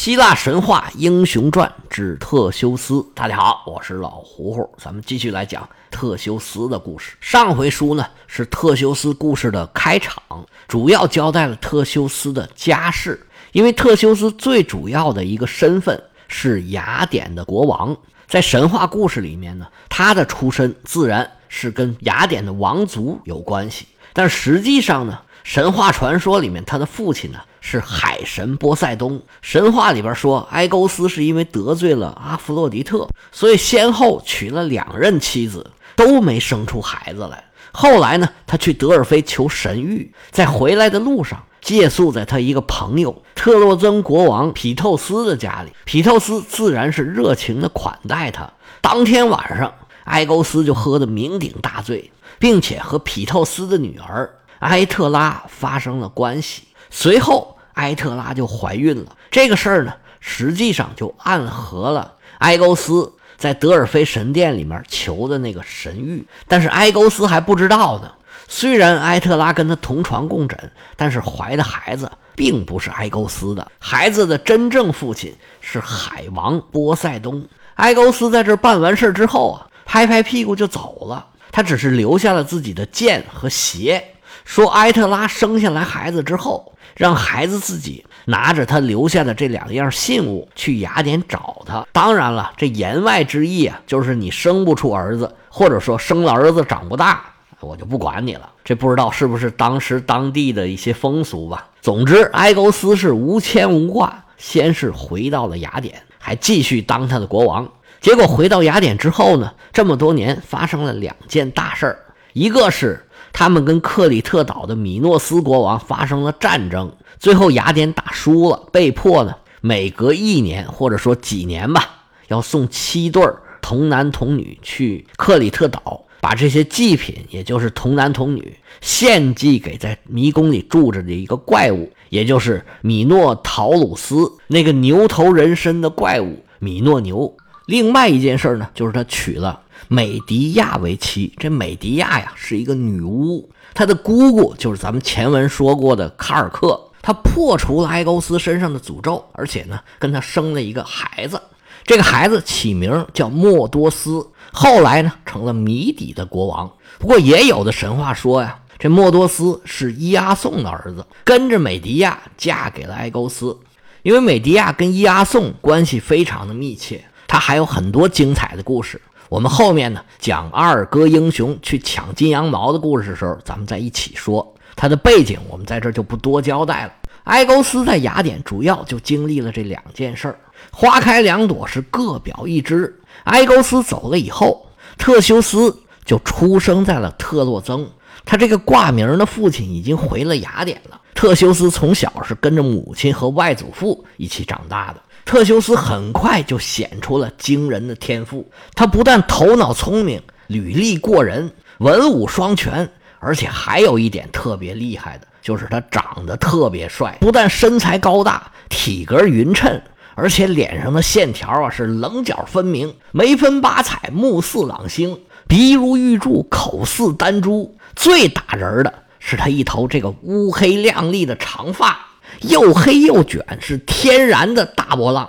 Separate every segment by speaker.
Speaker 1: 希腊神话英雄传之特修斯。大家好，我是老胡胡，咱们继续来讲特修斯的故事。上回书呢是特修斯故事的开场，主要交代了特修斯的家世。因为特修斯最主要的一个身份是雅典的国王，在神话故事里面呢，他的出身自然是跟雅典的王族有关系。但实际上呢，神话传说里面他的父亲呢。是海神波塞冬。神话里边说，埃勾斯是因为得罪了阿弗洛狄特，所以先后娶了两任妻子，都没生出孩子来。后来呢，他去德尔菲求神谕，在回来的路上借宿在他一个朋友特洛曾国王皮透斯的家里。皮透斯自然是热情的款待他。当天晚上，埃勾斯就喝得酩酊大醉，并且和皮透斯的女儿埃特拉发生了关系。随后，埃特拉就怀孕了。这个事儿呢，实际上就暗合了埃勾斯在德尔菲神殿里面求的那个神谕。但是埃勾斯还不知道呢。虽然埃特拉跟他同床共枕，但是怀的孩子并不是埃勾斯的。孩子的真正父亲是海王波塞冬。埃勾斯在这办完事儿之后啊，拍拍屁股就走了。他只是留下了自己的剑和鞋，说埃特拉生下来孩子之后。让孩子自己拿着他留下的这两样信物去雅典找他。当然了，这言外之意啊，就是你生不出儿子，或者说生了儿子长不大，我就不管你了。这不知道是不是当时当地的一些风俗吧。总之，埃勾斯是无牵无挂，先是回到了雅典，还继续当他的国王。结果回到雅典之后呢，这么多年发生了两件大事儿，一个是。他们跟克里特岛的米诺斯国王发生了战争，最后雅典打输了，被迫呢每隔一年或者说几年吧，要送七对童男童女去克里特岛，把这些祭品，也就是童男童女，献祭给在迷宫里住着的一个怪物，也就是米诺陶鲁斯那个牛头人身的怪物米诺牛。另外一件事呢，就是他娶了。美迪亚为妻，这美迪亚呀是一个女巫，她的姑姑就是咱们前文说过的卡尔克，她破除了埃勾斯身上的诅咒，而且呢跟他生了一个孩子，这个孩子起名叫莫多斯，后来呢成了谜底的国王。不过也有的神话说呀，这莫多斯是伊阿宋的儿子，跟着美迪亚嫁给了埃勾斯，因为美迪亚跟伊阿宋关系非常的密切，他还有很多精彩的故事。我们后面呢讲二哥英雄去抢金羊毛的故事的时候，咱们再一起说他的背景，我们在这就不多交代了。埃勾斯在雅典主要就经历了这两件事儿，花开两朵是各表一枝。埃勾斯走了以后，特修斯就出生在了特洛曾，他这个挂名的父亲已经回了雅典了。特修斯从小是跟着母亲和外祖父一起长大的。特修斯很快就显出了惊人的天赋，他不但头脑聪明、履历过人、文武双全，而且还有一点特别厉害的，就是他长得特别帅。不但身材高大、体格匀称，而且脸上的线条啊是棱角分明，眉分八彩，目似朗星，鼻如玉柱，口似丹珠。最打人的是他一头这个乌黑亮丽的长发。又黑又卷，是天然的大波浪。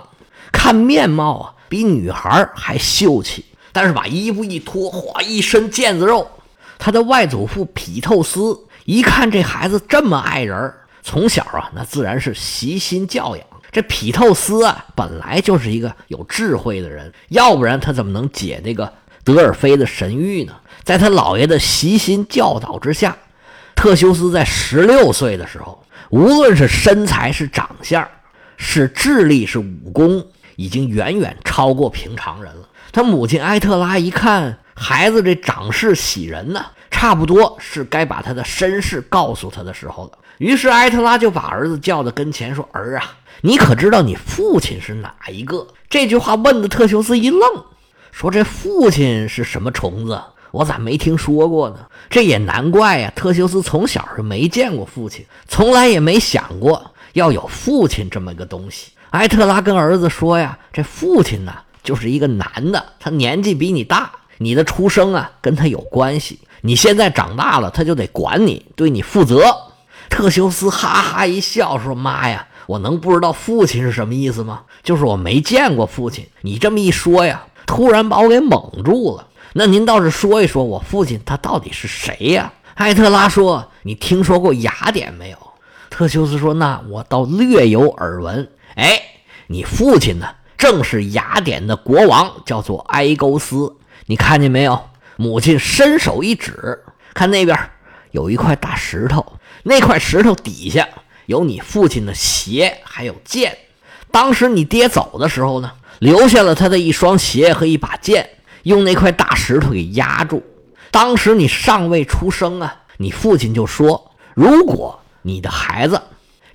Speaker 1: 看面貌啊，比女孩还秀气。但是把衣服一脱，哗，一身腱子肉。他的外祖父皮透斯一看这孩子这么爱人，从小啊，那自然是悉心教养。这皮透斯啊，本来就是一个有智慧的人，要不然他怎么能解那个德尔菲的神谕呢？在他姥爷的悉心教导之下，特修斯在十六岁的时候。无论是身材是长相，是智力是武功，已经远远超过平常人了。他母亲埃特拉一看孩子这长势喜人呢，差不多是该把他的身世告诉他的时候了。于是埃特拉就把儿子叫到跟前说：“儿啊，你可知道你父亲是哪一个？”这句话问的特修斯一愣，说：“这父亲是什么虫子？”我咋没听说过呢？这也难怪呀。特修斯从小是没见过父亲，从来也没想过要有父亲这么个东西。埃特拉跟儿子说呀：“这父亲呢，就是一个男的，他年纪比你大，你的出生啊跟他有关系。你现在长大了，他就得管你，对你负责。”特修斯哈哈一笑说：“妈呀，我能不知道父亲是什么意思吗？就是我没见过父亲。你这么一说呀，突然把我给蒙住了。那您倒是说一说，我父亲他到底是谁呀？艾特拉说：“你听说过雅典没有？”特修斯说：“那我倒略有耳闻。哎，你父亲呢？正是雅典的国王，叫做埃勾斯。你看见没有？”母亲伸手一指，看那边有一块大石头，那块石头底下有你父亲的鞋，还有剑。当时你爹走的时候呢，留下了他的一双鞋和一把剑。用那块大石头给压住。当时你尚未出生啊，你父亲就说：“如果你的孩子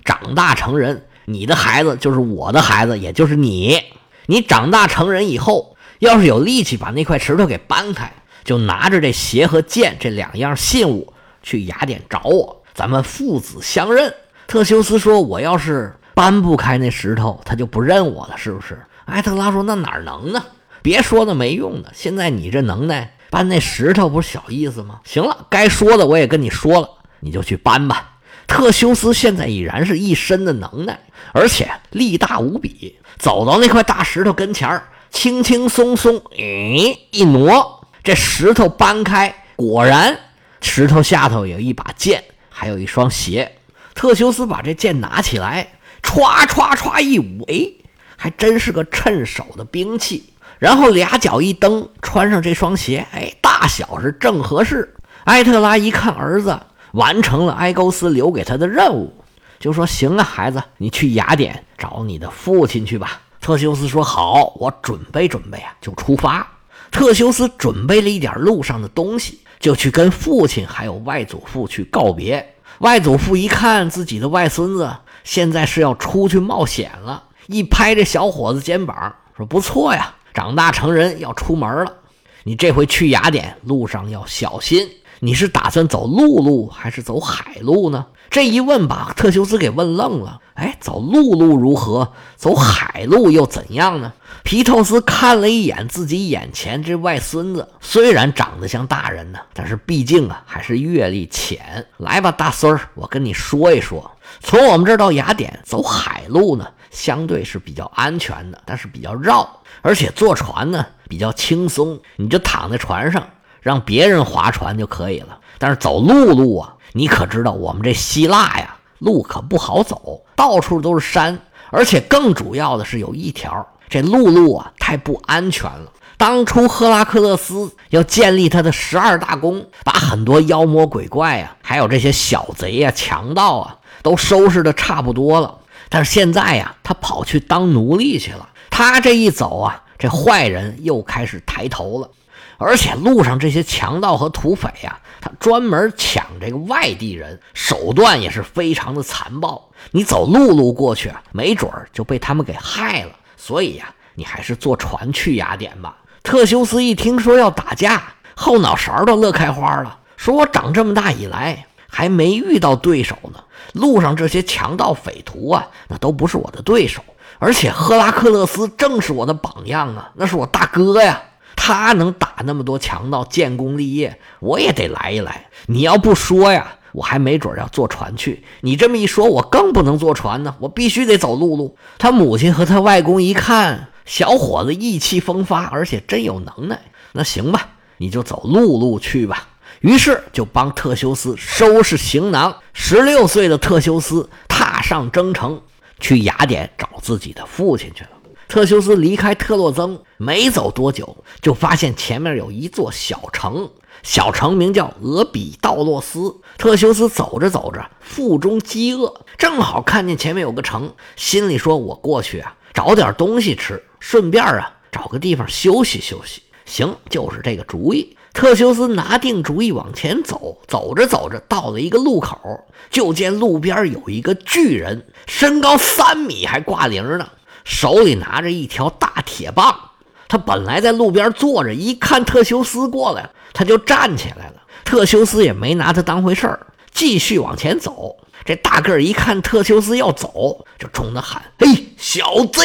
Speaker 1: 长大成人，你的孩子就是我的孩子，也就是你。你长大成人以后，要是有力气把那块石头给搬开，就拿着这鞋和剑这两样信物去雅典找我，咱们父子相认。”特修斯说：“我要是搬不开那石头，他就不认我了，是不是？”埃特拉说：“那哪能呢？”别说那没用的，现在你这能耐搬那石头不是小意思吗？行了，该说的我也跟你说了，你就去搬吧。特修斯现在已然是一身的能耐，而且力大无比，走到那块大石头跟前儿，轻轻松松，咦，一挪，这石头搬开，果然石头下头有一把剑，还有一双鞋。特修斯把这剑拿起来，歘歘歘一舞，哎，还真是个趁手的兵器。然后俩脚一蹬，穿上这双鞋，哎，大小是正合适。埃特拉一看儿子完成了埃勾斯留给他的任务，就说：“行啊，孩子，你去雅典找你的父亲去吧。”特修斯说：“好，我准备准备啊，就出发。”特修斯准备了一点路上的东西，就去跟父亲还有外祖父去告别。外祖父一看自己的外孙子现在是要出去冒险了，一拍这小伙子肩膀，说：“不错呀。”长大成人要出门了，你这回去雅典路上要小心。你是打算走陆路还是走海路呢？这一问把特修斯给问愣了。哎，走陆路如何？走海路又怎样呢？皮透斯看了一眼自己眼前这外孙子，虽然长得像大人呢，但是毕竟啊还是阅历浅。来吧，大孙儿，我跟你说一说，从我们这儿到雅典走海路呢，相对是比较安全的，但是比较绕。而且坐船呢比较轻松，你就躺在船上让别人划船就可以了。但是走陆路啊，你可知道我们这希腊呀，路可不好走，到处都是山，而且更主要的是有一条，这陆路啊太不安全了。当初赫拉克勒斯要建立他的十二大宫，把很多妖魔鬼怪啊，还有这些小贼呀、强盗啊，都收拾的差不多了。但是现在呀，他跑去当奴隶去了。他这一走啊，这坏人又开始抬头了，而且路上这些强盗和土匪呀，他专门抢这个外地人，手段也是非常的残暴。你走陆路过去啊，没准儿就被他们给害了。所以呀，你还是坐船去雅典吧。特修斯一听说要打架，后脑勺都乐开花了，说我长这么大以来还没遇到对手。路上这些强盗匪徒啊，那都不是我的对手。而且赫拉克勒斯正是我的榜样啊，那是我大哥呀，他能打那么多强盗，建功立业，我也得来一来。你要不说呀，我还没准要坐船去。你这么一说，我更不能坐船呢，我必须得走陆路。他母亲和他外公一看，小伙子意气风发，而且真有能耐，那行吧，你就走陆路去吧。于是就帮特修斯收拾行囊。十六岁的特修斯踏上征程。去雅典找自己的父亲去了。特修斯离开特洛曾，没走多久，就发现前面有一座小城，小城名叫俄比道洛斯。特修斯走着走着，腹中饥饿，正好看见前面有个城，心里说：“我过去啊，找点东西吃，顺便啊，找个地方休息休息。”行，就是这个主意。特修斯拿定主意往前走，走着走着，到了一个路口，就见路边有一个巨人，身高三米，还挂铃呢，手里拿着一条大铁棒。他本来在路边坐着，一看特修斯过来，他就站起来了。特修斯也没拿他当回事儿，继续往前走。这大个儿一看特修斯要走，就冲他喊：“嘿，小子，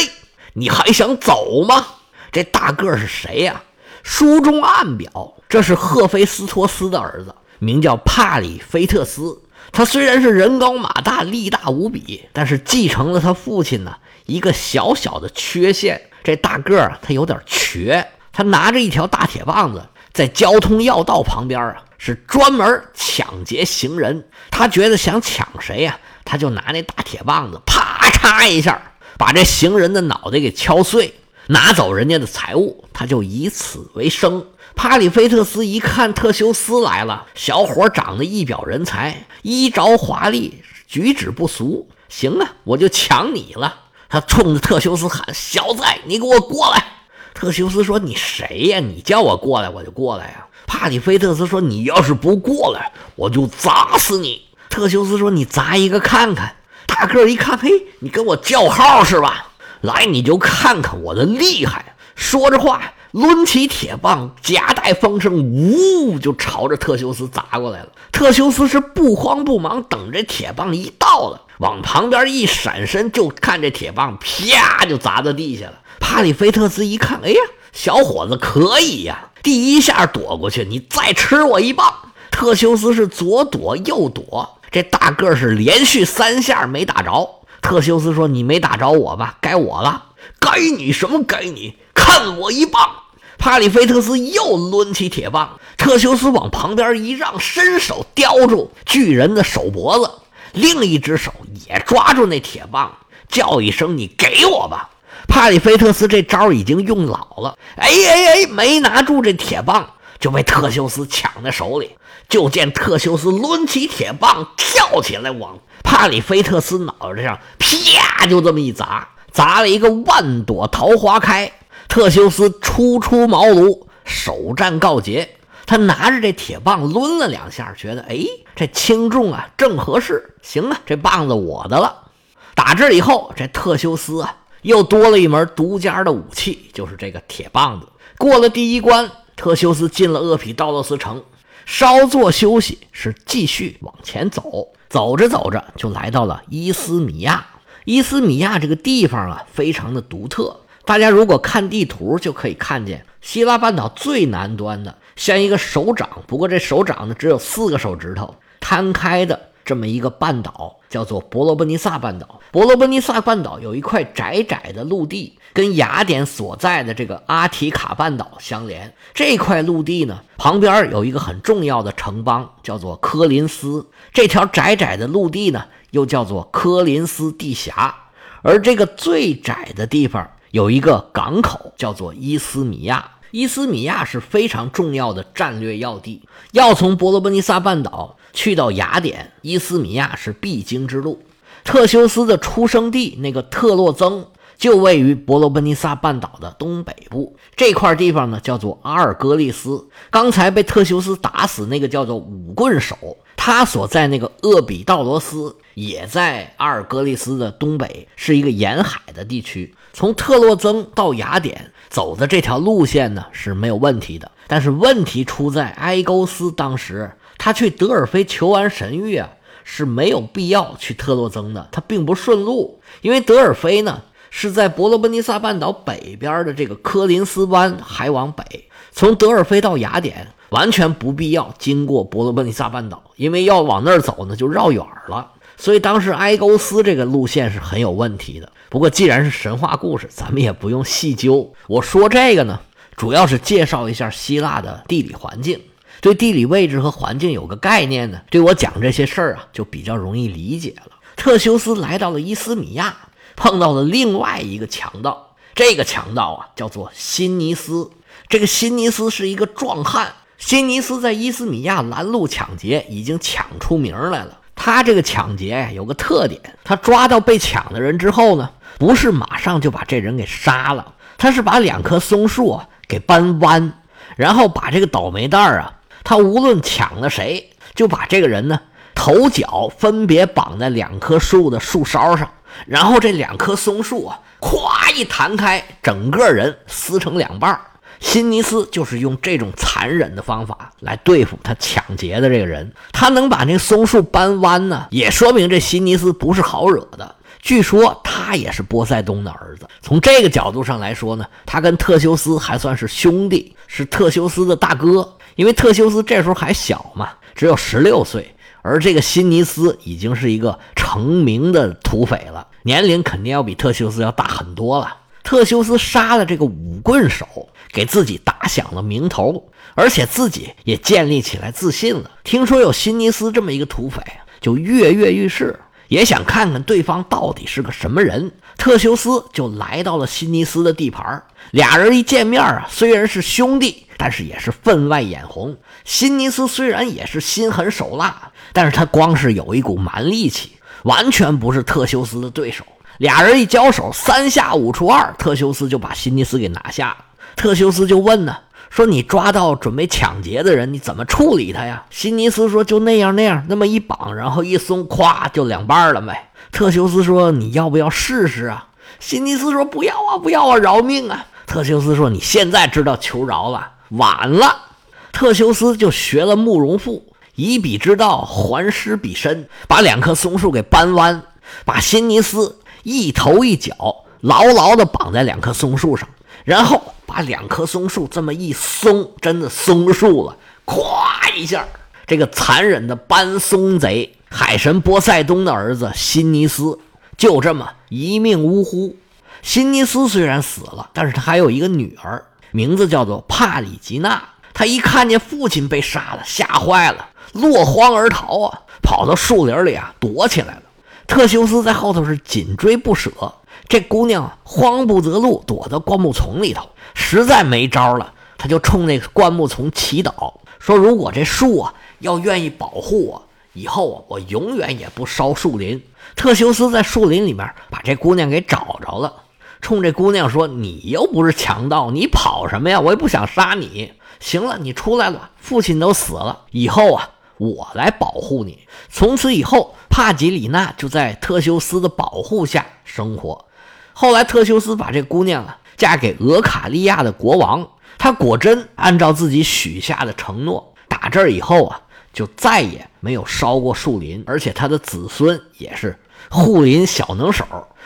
Speaker 1: 你还想走吗？”这大个儿是谁呀？书中暗表。这是赫菲斯托斯的儿子，名叫帕里菲特斯。他虽然是人高马大、力大无比，但是继承了他父亲呢一个小小的缺陷。这大个儿他有点瘸，他拿着一条大铁棒子，在交通要道旁边啊，是专门抢劫行人。他觉得想抢谁呀，他就拿那大铁棒子，啪嚓一下，把这行人的脑袋给敲碎，拿走人家的财物，他就以此为生。帕里菲特斯一看特修斯来了，小伙长得一表人才，衣着华丽，举止不俗。行啊，我就抢你了。他冲着特修斯喊：“小子，你给我过来！”特修斯说：“你谁呀？你叫我过来，我就过来呀。”帕里菲特斯说：“你要是不过来，我就砸死你。”特修斯说：“你砸一个看看。”大个一看，嘿，你跟我叫号是吧？来，你就看看我的厉害。说着话。抡起铁棒，夹带风声，呜，就朝着特修斯砸过来了。特修斯是不慌不忙，等这铁棒一到了，往旁边一闪身，就看这铁棒啪就砸到地下了。帕里菲特斯一看，哎呀，小伙子可以呀！第一下躲过去，你再吃我一棒。特修斯是左躲右躲，这大个是连续三下没打着。特修斯说：“你没打着我吧？该我了。该你什么？该你看我一棒！”帕里菲特斯又抡起铁棒，特修斯往旁边一让，伸手叼住巨人的手脖子，另一只手也抓住那铁棒，叫一声：“你给我吧！”帕里菲特斯这招已经用老了，哎哎哎，没拿住这铁棒，就被特修斯抢在手里。就见特修斯抡起铁棒，跳起来往帕里菲特斯脑袋上啪就这么一砸，砸了一个万朵桃花开。特修斯初出茅庐，首战告捷。他拿着这铁棒抡了两下，觉得哎，这轻重啊正合适。行啊，这棒子我的了。打这以后，这特修斯啊又多了一门独家的武器，就是这个铁棒子。过了第一关，特修斯进了厄匹道洛斯城，稍作休息，是继续往前走。走着走着，就来到了伊斯米亚。伊斯米亚这个地方啊，非常的独特。大家如果看地图，就可以看见希腊半岛最南端的，像一个手掌，不过这手掌呢只有四个手指头摊开的这么一个半岛，叫做伯罗奔尼撒半岛。伯罗奔尼撒半岛有一块窄窄的陆地，跟雅典所在的这个阿提卡半岛相连。这块陆地呢，旁边有一个很重要的城邦，叫做科林斯。这条窄窄的陆地呢，又叫做科林斯地峡。而这个最窄的地方。有一个港口叫做伊斯米亚，伊斯米亚是非常重要的战略要地。要从伯罗奔尼撒半岛去到雅典，伊斯米亚是必经之路。特修斯的出生地那个特洛曾就位于伯罗奔尼撒半岛的东北部，这块地方呢叫做阿尔戈利斯。刚才被特修斯打死那个叫做五棍手，他所在那个厄比道罗斯也在阿尔戈利斯的东北，是一个沿海的地区。从特洛曾到雅典走的这条路线呢是没有问题的，但是问题出在埃勾斯当时他去德尔菲求完神谕啊是没有必要去特洛曾的，他并不顺路，因为德尔菲呢是在伯罗奔尼撒半岛北边的这个科林斯湾还往北，从德尔菲到雅典完全不必要经过伯罗奔尼撒半岛，因为要往那儿走呢就绕远了，所以当时埃勾斯这个路线是很有问题的。不过，既然是神话故事，咱们也不用细究。我说这个呢，主要是介绍一下希腊的地理环境，对地理位置和环境有个概念呢，对我讲这些事儿啊，就比较容易理解了。特修斯来到了伊斯米亚，碰到了另外一个强盗，这个强盗啊，叫做辛尼斯。这个辛尼斯是一个壮汉，辛尼斯在伊斯米亚拦路抢劫，已经抢出名来了。他这个抢劫呀，有个特点，他抓到被抢的人之后呢。不是马上就把这人给杀了，他是把两棵松树给搬弯，然后把这个倒霉蛋儿啊，他无论抢了谁，就把这个人呢头脚分别绑在两棵树的树梢上，然后这两棵松树啊，咵一弹开，整个人撕成两半儿。辛尼斯就是用这种残忍的方法来对付他抢劫的这个人，他能把那松树搬弯呢，也说明这辛尼斯不是好惹的。据说他也是波塞冬的儿子。从这个角度上来说呢，他跟特修斯还算是兄弟，是特修斯的大哥。因为特修斯这时候还小嘛，只有十六岁，而这个辛尼斯已经是一个成名的土匪了，年龄肯定要比特修斯要大很多了。特修斯杀了这个五棍手，给自己打响了名头，而且自己也建立起来自信了。听说有辛尼斯这么一个土匪，就跃跃欲试，也想看看对方到底是个什么人。特修斯就来到了辛尼斯的地盘，俩人一见面啊，虽然是兄弟，但是也是分外眼红。辛尼斯虽然也是心狠手辣。但是他光是有一股蛮力气，完全不是特修斯的对手。俩人一交手，三下五除二，特修斯就把辛尼斯给拿下了。特修斯就问呢，说你抓到准备抢劫的人，你怎么处理他呀？辛尼斯说就那样那样，那么一绑，然后一松，咵就两半了呗。特修斯说你要不要试试啊？辛尼斯说不要啊，不要啊，饶命啊！特修斯说你现在知道求饶了，晚了。特修斯就学了慕容复。以彼之道还施彼身，把两棵松树给扳弯，把辛尼斯一头一脚牢牢地绑在两棵松树上，然后把两棵松树这么一松，真的松树了，咵一下，这个残忍的搬松贼海神波塞冬的儿子辛尼斯就这么一命呜呼。辛尼斯虽然死了，但是他还有一个女儿，名字叫做帕里吉娜。他一看见父亲被杀了，吓坏了。落荒而逃啊！跑到树林里啊，躲起来了。特修斯在后头是紧追不舍。这姑娘慌不择路，躲到灌木丛里头，实在没招了，他就冲那灌木丛祈祷，说：“如果这树啊要愿意保护我，以后啊我永远也不烧树林。”特修斯在树林里面把这姑娘给找着了，冲这姑娘说：“你又不是强盗，你跑什么呀？我也不想杀你。行了，你出来了，父亲都死了，以后啊。”我来保护你。从此以后，帕吉里娜就在特修斯的保护下生活。后来，特修斯把这姑娘啊嫁给俄卡利亚的国王，他果真按照自己许下的承诺，打这儿以后啊，就再也没有烧过树林，而且他的子孙也是护林小能手，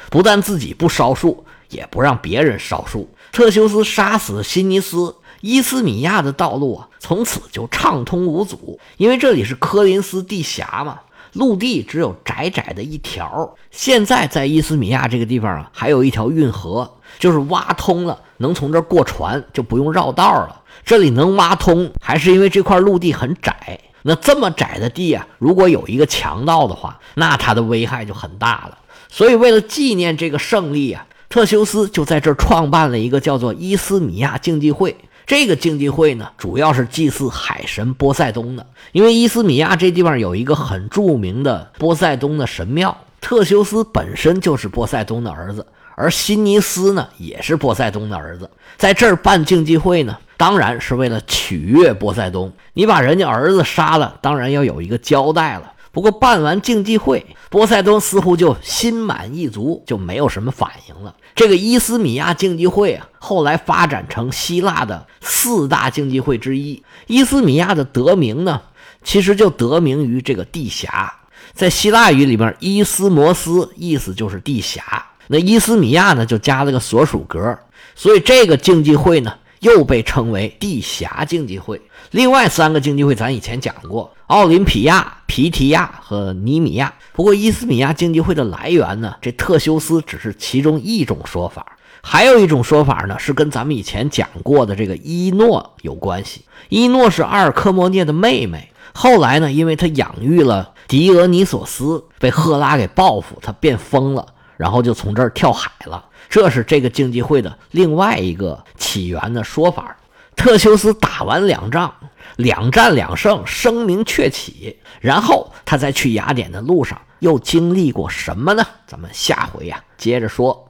Speaker 1: 不但自己不烧树，也不让别人烧树。特修斯杀死辛尼斯。伊斯米亚的道路啊，从此就畅通无阻，因为这里是科林斯地峡嘛，陆地只有窄窄的一条。现在在伊斯米亚这个地方啊，还有一条运河，就是挖通了，能从这儿过船，就不用绕道了。这里能挖通，还是因为这块陆地很窄。那这么窄的地啊，如果有一个强盗的话，那他的危害就很大了。所以为了纪念这个胜利啊，特修斯就在这儿创办了一个叫做伊斯米亚竞技会。这个竞技会呢，主要是祭祀海神波塞冬的。因为伊斯米亚这地方有一个很著名的波塞冬的神庙，特修斯本身就是波塞冬的儿子，而辛尼斯呢也是波塞冬的儿子，在这儿办竞技会呢，当然是为了取悦波塞冬。你把人家儿子杀了，当然要有一个交代了。不过办完竞技会，波塞冬似乎就心满意足，就没有什么反应了。这个伊斯米亚竞技会啊，后来发展成希腊的四大竞技会之一。伊斯米亚的得名呢，其实就得名于这个地峡。在希腊语里面，伊斯摩斯意思就是地峡，那伊斯米亚呢就加了个所属格，所以这个竞技会呢。又被称为地峡竞技会。另外三个竞技会咱以前讲过，奥林匹亚、皮提亚和尼米亚。不过伊斯米亚竞技会的来源呢，这特修斯只是其中一种说法。还有一种说法呢，是跟咱们以前讲过的这个伊诺有关系。伊诺是阿尔科莫涅的妹妹，后来呢，因为她养育了狄俄尼索斯，被赫拉给报复，她变疯了，然后就从这儿跳海了。这是这个竞技会的另外一个起源的说法。特修斯打完两仗，两战两胜，声名鹊起。然后他在去雅典的路上又经历过什么呢？咱们下回呀接着说。